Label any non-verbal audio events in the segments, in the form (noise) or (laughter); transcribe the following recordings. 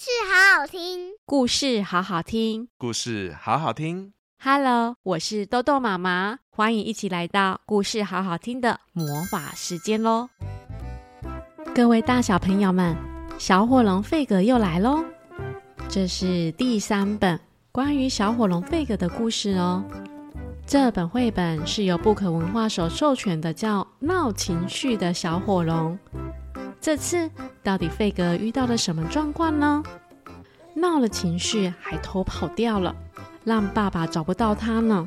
事好好听，故事好好听，故事好好听。Hello，我是豆豆妈妈，欢迎一起来到故事好好听的魔法时间喽！各位大小朋友们，小火龙费格又来喽！这是第三本关于小火龙费格的故事哦。这本绘本是由布克文化所授权的，叫《闹情绪的小火龙》。这次到底费格遇到了什么状况呢？闹了情绪，还偷跑掉了，让爸爸找不到他呢。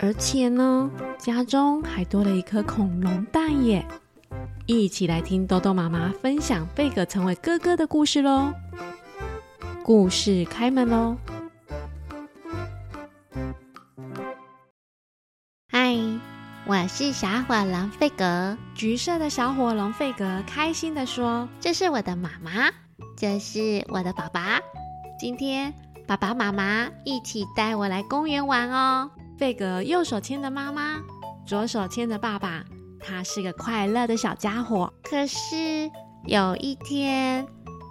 而且呢，家中还多了一颗恐龙蛋耶！一起来听豆豆妈妈分享费格成为哥哥的故事喽！故事开门喽！我是小火龙费格，橘色的小火龙费格开心地说：“这是我的妈妈，这是我的爸爸。今天爸爸妈妈一起带我来公园玩哦。”费格右手牵着妈妈，左手牵着爸爸，他是个快乐的小家伙。可是有一天，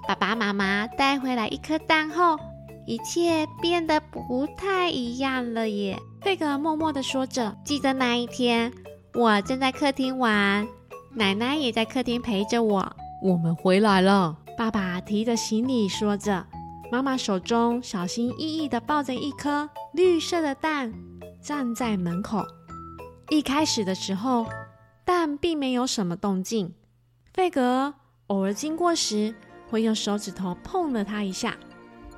爸爸妈妈带回来一颗蛋后，一切变得不太一样了耶。费格默默地说着：“记得那一天，我正在客厅玩，奶奶也在客厅陪着我。我们回来了。”爸爸提着行李说着，妈妈手中小心翼翼地抱着一颗绿色的蛋，站在门口。一开始的时候，蛋并没有什么动静。费格偶尔经过时，会用手指头碰了它一下，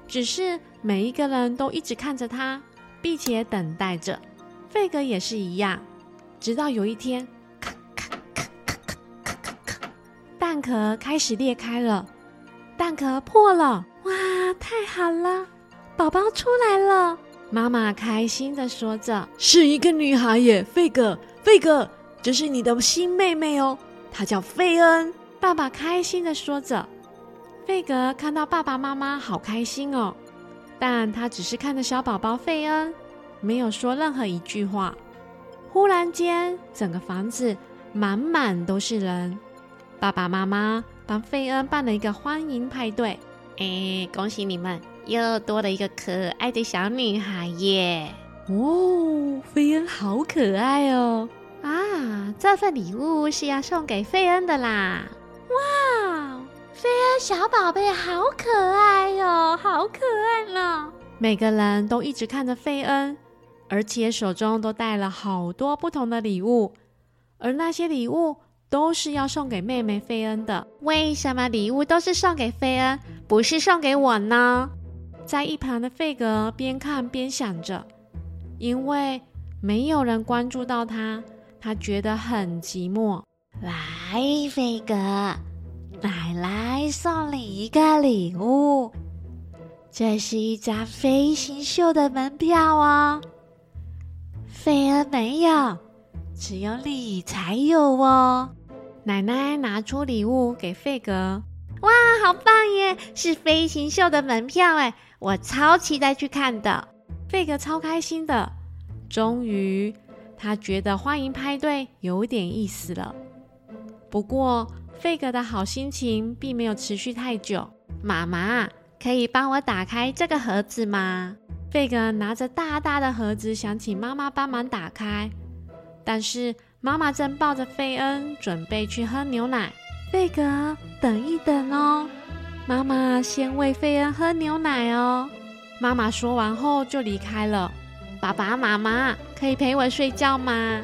只是每一个人都一直看着它。并且等待着，费格也是一样。直到有一天，咔咔咔咔咔咔咔，蛋壳开始裂开了，蛋壳破了！哇，太好了，宝宝出来了！妈妈开心的说着：“是一个女孩耶，费格，费格，这是你的新妹妹哦，她叫费恩。”爸爸开心的说着。费格看到爸爸妈妈好开心哦。但他只是看着小宝宝费恩，没有说任何一句话。忽然间，整个房子满满都是人。爸爸妈妈帮费恩办了一个欢迎派对。哎，恭喜你们，又多了一个可爱的小女孩耶！哦，费恩好可爱哦！啊，这份礼物是要送给费恩的啦！哇！费恩小宝贝好可爱哟、哦，好可爱呢！每个人都一直看着费恩，而且手中都带了好多不同的礼物，而那些礼物都是要送给妹妹费恩的。为什么礼物都是送给菲恩，不是送给我呢？在一旁的费格边看边想着，因为没有人关注到他，他觉得很寂寞。来，费格。奶奶送你一个礼物，这是一张飞行秀的门票哦。费恩没有，只有你才有哦。奶奶拿出礼物给费格，哇，好棒耶！是飞行秀的门票哎，我超期待去看的。费格超开心的，终于他觉得欢迎派对有点意思了。不过。费格的好心情并没有持续太久。妈妈，可以帮我打开这个盒子吗？费格拿着大大的盒子，想请妈妈帮忙打开，但是妈妈正抱着费恩准备去喝牛奶。费格，等一等哦，妈妈先喂费恩喝牛奶哦。妈妈说完后就离开了。爸爸妈妈，可以陪我睡觉吗？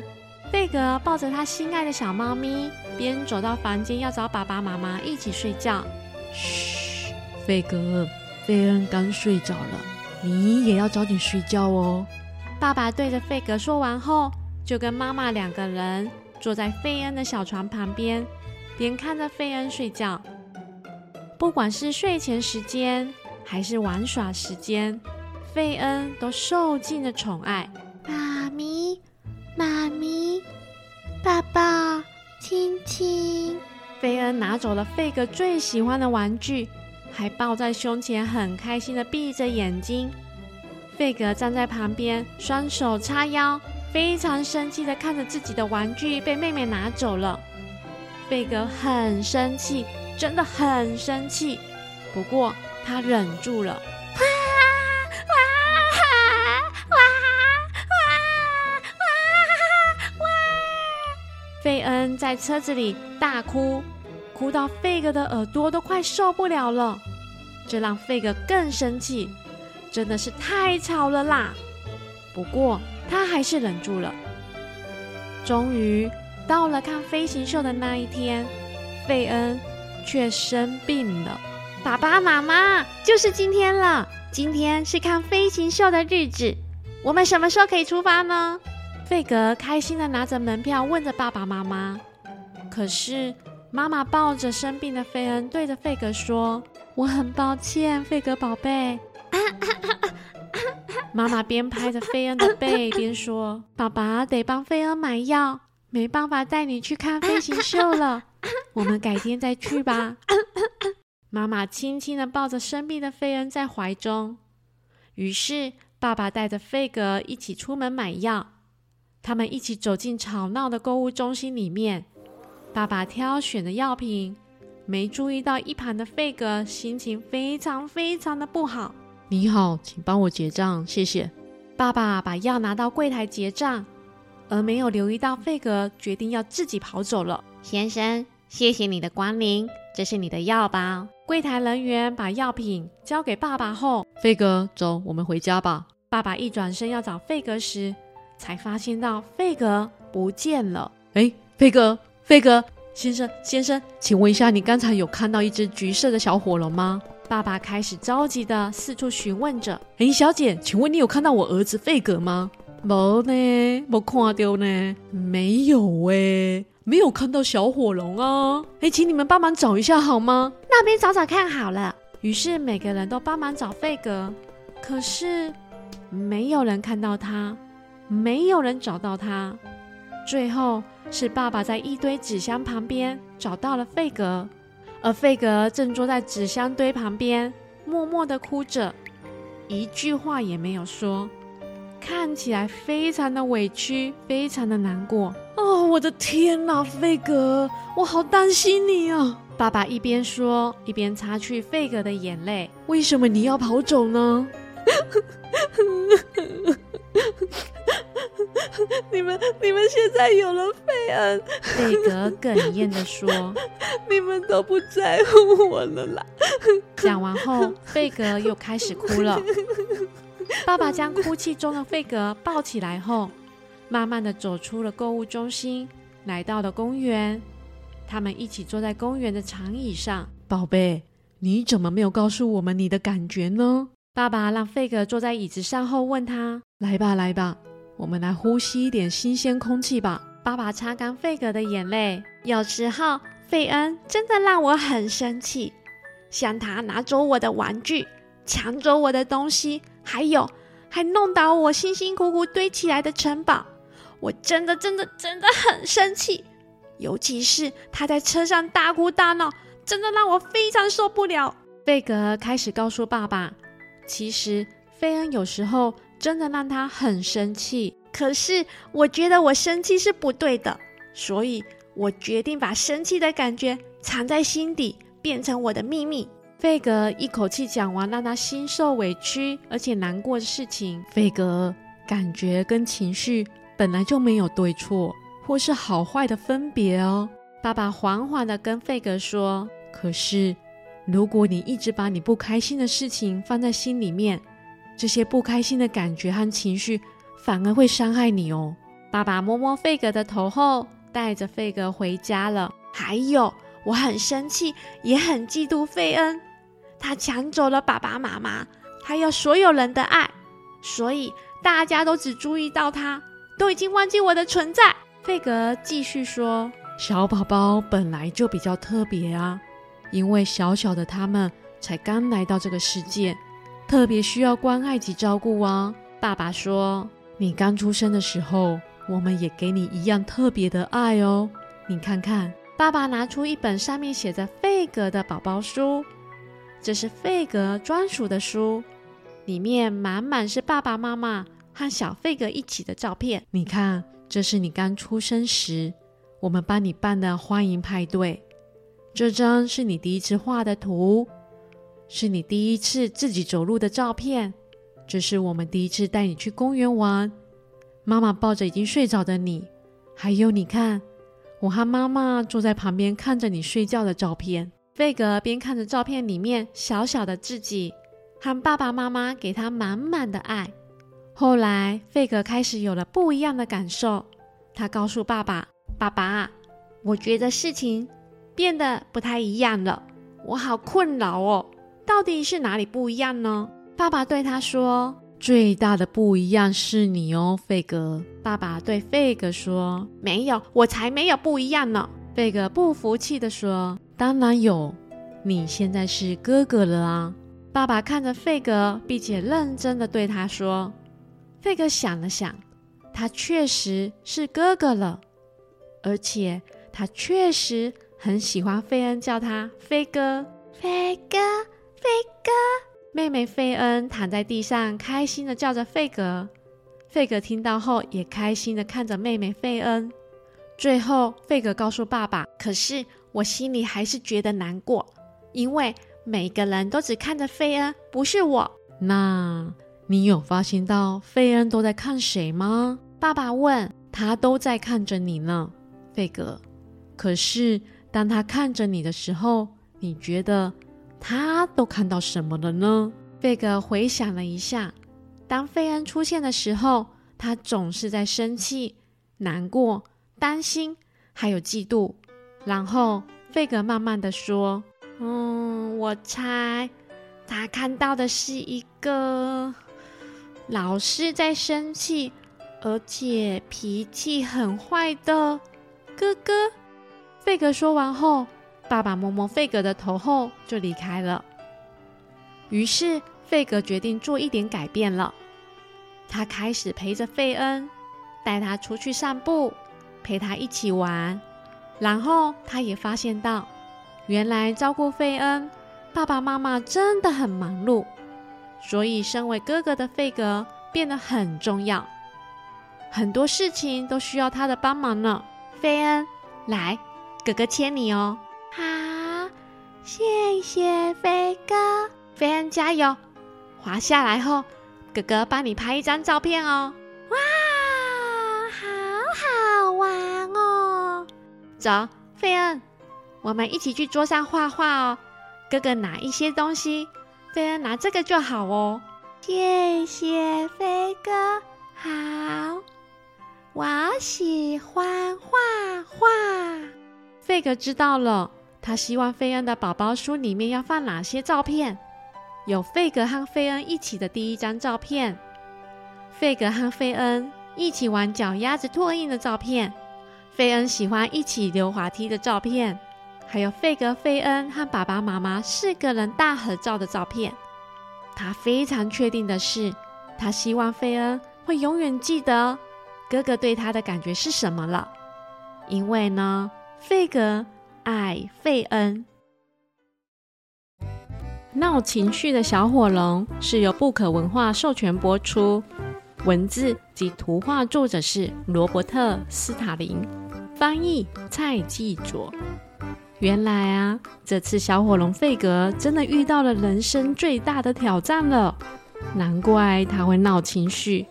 费格抱着他心爱的小猫咪，边走到房间要找爸爸妈妈一起睡觉。嘘，费格，费恩刚睡着了，你也要早点睡觉哦。爸爸对着费格说完后，就跟妈妈两个人坐在费恩的小床旁边，边看着费恩睡觉。不管是睡前时间还是玩耍时间，费恩都受尽了宠爱。妈咪。妈咪，爸爸，亲亲。费恩拿走了费格最喜欢的玩具，还抱在胸前，很开心的闭着眼睛。费格站在旁边，双手叉腰，非常生气的看着自己的玩具被妹妹拿走了。费格很生气，真的很生气。不过他忍住了。哇哇哇哇哇哇！费恩在车子里大哭，哭到费格的耳朵都快受不了了，这让费格更生气，真的是太吵了啦！不过他还是忍住了。终于到了看飞行秀的那一天，费恩却生病了。爸爸妈妈，就是今天了！今天是看飞行秀的日子，我们什么时候可以出发呢？费格开心地拿着门票，问着爸爸妈妈。可是妈妈抱着生病的费恩，对着费格说：“我很抱歉，费格宝贝。(laughs) ”妈妈边拍着菲恩的背边说：“爸爸得帮菲恩买药，没办法带你去看飞行 (laughs) 秀了。我们改天再去吧。(laughs) ”妈妈轻轻的抱着生病的菲恩在怀中。于是爸爸带着费格一起出门买药。他们一起走进吵闹的购物中心里面。爸爸挑选的药品，没注意到一旁的费格心情非常非常的不好。你好，请帮我结账，谢谢。爸爸把药拿到柜台结账，而没有留意到费格决定要自己跑走了。先生，谢谢你的光临，这是你的药包。柜台人员把药品交给爸爸后，费格，走，我们回家吧。爸爸一转身要找费格时，才发现到费格不见了。哎，费格，费格，先生，先生，请问一下，你刚才有看到一只橘色的小火龙吗？爸爸开始着急地四处询问着：“哎，小姐，请问你有看到我儿子费格吗？”“没呢，没看到呢，没有哎，没有看到小火龙啊。”“哎，请你们帮忙找一下好吗？那边找找看好了。”于是每个人都帮忙找费格，可是没有人看到他，没有人找到他。最后是爸爸在一堆纸箱旁边找到了费格。而费格正坐在纸箱堆旁边，默默地哭着，一句话也没有说，看起来非常的委屈，非常的难过。哦，我的天哪，费格，我好担心你啊！爸爸一边说，一边擦去费格的眼泪。为什么你要跑走呢？(laughs) 你们，你们现在有了费恩，(laughs) 费格哽咽的说：“ (laughs) 你们都不在乎我了啦。”讲完后，费格又开始哭了。爸爸将哭泣中的费格抱起来后，慢慢的走出了购物中心，来到了公园。他们一起坐在公园的长椅上。宝贝，你怎么没有告诉我们你的感觉呢？爸爸让费格坐在椅子上后，问他：“来吧，来吧。”我们来呼吸一点新鲜空气吧。爸爸擦干费格的眼泪。有时候，费恩真的让我很生气，像他拿走我的玩具，抢走我的东西，还有还弄倒我辛辛苦苦堆起来的城堡。我真的真的真的很生气。尤其是他在车上大哭大闹，真的让我非常受不了。费格开始告诉爸爸，其实费恩有时候。真的让他很生气，可是我觉得我生气是不对的，所以我决定把生气的感觉藏在心底，变成我的秘密。费格一口气讲完让他心受委屈而且难过的事情。费格，感觉跟情绪本来就没有对错，或是好坏的分别哦。爸爸缓缓地跟费格说：“可是，如果你一直把你不开心的事情放在心里面。”这些不开心的感觉和情绪反而会伤害你哦。爸爸摸摸费格的头后，带着费格回家了。还有，我很生气，也很嫉妒费恩，他抢走了爸爸妈妈，还有所有人的爱，所以大家都只注意到他，都已经忘记我的存在。费格继续说：“小宝宝本来就比较特别啊，因为小小的他们才刚来到这个世界。”特别需要关爱及照顾啊！爸爸说：“你刚出生的时候，我们也给你一样特别的爱哦。你看看。”爸爸拿出一本上面写着“费格”的宝宝书，这是费格专属的书，里面满满是爸爸妈妈和小费格一起的照片。你看，这是你刚出生时我们帮你办的欢迎派对，这张是你第一次画的图。是你第一次自己走路的照片，这是我们第一次带你去公园玩。妈妈抱着已经睡着的你，还有你看，我和妈妈坐在旁边看着你睡觉的照片。费格边看着照片里面小小的自己，和爸爸妈妈给他满满的爱。后来，费格开始有了不一样的感受。他告诉爸爸：“爸爸，我觉得事情变得不太一样了，我好困扰哦。到底是哪里不一样呢？”爸爸对他说：“最大的不一样是你哦，费格。”爸爸对费格说：“没有，我才没有不一样呢。”费格不服气地说：“当然有，你现在是哥哥了啊！”爸爸看着费格，并且认真地对他说。费格想了想，他确实是哥哥了，而且他确实很喜欢费恩叫他费哥。费哥，费哥。妹妹费恩躺在地上，开心的叫着费格。费格听到后，也开心的看着妹妹费恩。最后，费格告诉爸爸：“可是我心里还是觉得难过，因为每个人都只看着费恩，不是我。”那。你有发现到费恩都在看谁吗？爸爸问。他都在看着你呢，费格。可是当他看着你的时候，你觉得他都看到什么了呢？费格回想了一下，当费恩出现的时候，他总是在生气、难过、担心，还有嫉妒。然后费格慢慢的说：“嗯，我猜他看到的是一个。”老是在生气，而且脾气很坏的哥哥。费格说完后，爸爸摸摸费格的头后就离开了。于是费格决定做一点改变了。他开始陪着费恩，带他出去散步，陪他一起玩。然后他也发现到，原来照顾费恩，爸爸妈妈真的很忙碌。所以，身为哥哥的费格变得很重要，很多事情都需要他的帮忙呢。费恩，来，哥哥牵你哦。好，谢谢飞哥。飞恩，加油！滑下来后，哥哥帮你拍一张照片哦。哇，好好玩哦！走，费恩，我们一起去桌上画画哦。哥哥拿一些东西。费恩拿这个就好哦，谢谢飞哥。好，我喜欢画画。飞哥知道了，他希望费恩的宝宝书里面要放哪些照片？有费格和费恩一起的第一张照片，费格和费恩一起玩脚丫子拓印的照片，费恩喜欢一起溜滑梯的照片。还有费格、费恩和爸爸妈妈四个人大合照的照片。他非常确定的是，他希望费恩会永远记得哥哥对他的感觉是什么了。因为呢，费格爱费恩。闹情绪的小火龙是由不可文化授权播出，文字及图画作者是罗伯特·斯塔林，翻译蔡继卓。原来啊，这次小火龙费格真的遇到了人生最大的挑战了。难怪他会闹情绪，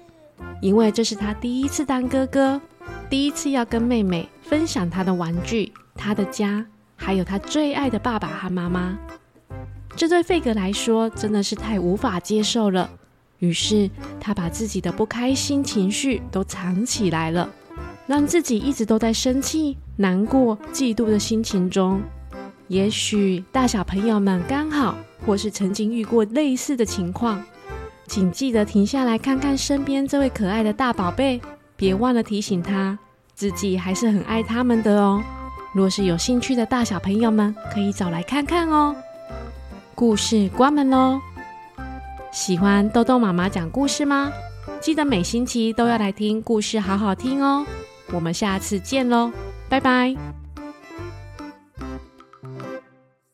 因为这是他第一次当哥哥，第一次要跟妹妹分享他的玩具、他的家，还有他最爱的爸爸和妈妈。这对费格来说真的是太无法接受了。于是他把自己的不开心情绪都藏起来了。让自己一直都在生气、难过、嫉妒的心情中。也许大小朋友们刚好或是曾经遇过类似的情况，请记得停下来看看身边这位可爱的大宝贝，别忘了提醒他自己还是很爱他们的哦。若是有兴趣的大小朋友们，可以找来看看哦。故事关门喽！喜欢豆豆妈妈讲故事吗？记得每星期都要来听故事，好好听哦。我们下次见喽，拜拜。